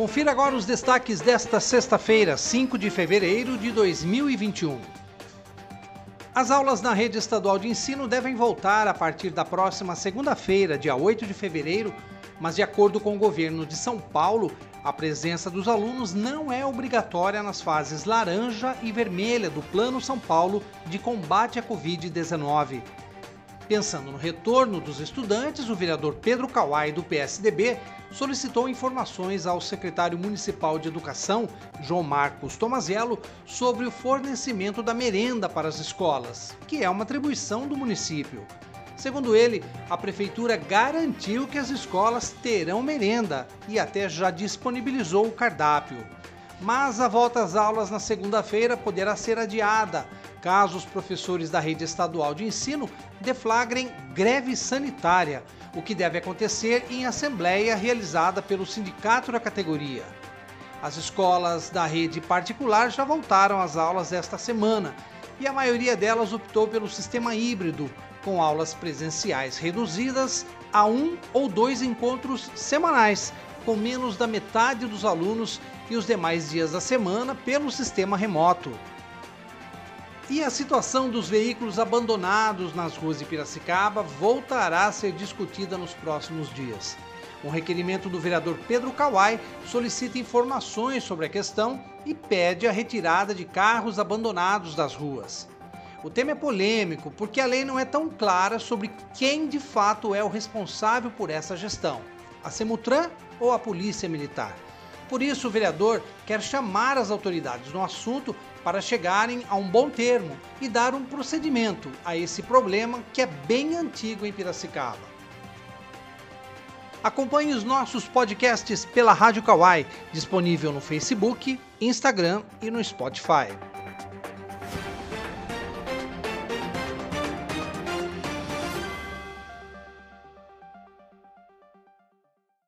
Confira agora os destaques desta sexta-feira, 5 de fevereiro de 2021. As aulas na rede estadual de ensino devem voltar a partir da próxima segunda-feira, dia 8 de fevereiro, mas de acordo com o governo de São Paulo, a presença dos alunos não é obrigatória nas fases laranja e vermelha do Plano São Paulo de combate à Covid-19. Pensando no retorno dos estudantes, o vereador Pedro Kawai, do PSDB, solicitou informações ao secretário municipal de Educação, João Marcos Tomazello, sobre o fornecimento da merenda para as escolas, que é uma atribuição do município. Segundo ele, a prefeitura garantiu que as escolas terão merenda e até já disponibilizou o cardápio. Mas a volta às aulas na segunda-feira poderá ser adiada caso os professores da rede estadual de ensino deflagrem greve sanitária, o que deve acontecer em assembleia realizada pelo sindicato da categoria. As escolas da rede particular já voltaram às aulas esta semana e a maioria delas optou pelo sistema híbrido, com aulas presenciais reduzidas a um ou dois encontros semanais, com menos da metade dos alunos e os demais dias da semana pelo sistema remoto. E a situação dos veículos abandonados nas ruas de Piracicaba voltará a ser discutida nos próximos dias. Um requerimento do vereador Pedro Kawai solicita informações sobre a questão e pede a retirada de carros abandonados das ruas. O tema é polêmico porque a lei não é tão clara sobre quem de fato é o responsável por essa gestão: a Semutran ou a Polícia Militar. Por isso, o vereador quer chamar as autoridades no assunto para chegarem a um bom termo e dar um procedimento a esse problema que é bem antigo em Piracicaba. Acompanhe os nossos podcasts pela Rádio Kawai, disponível no Facebook, Instagram e no Spotify.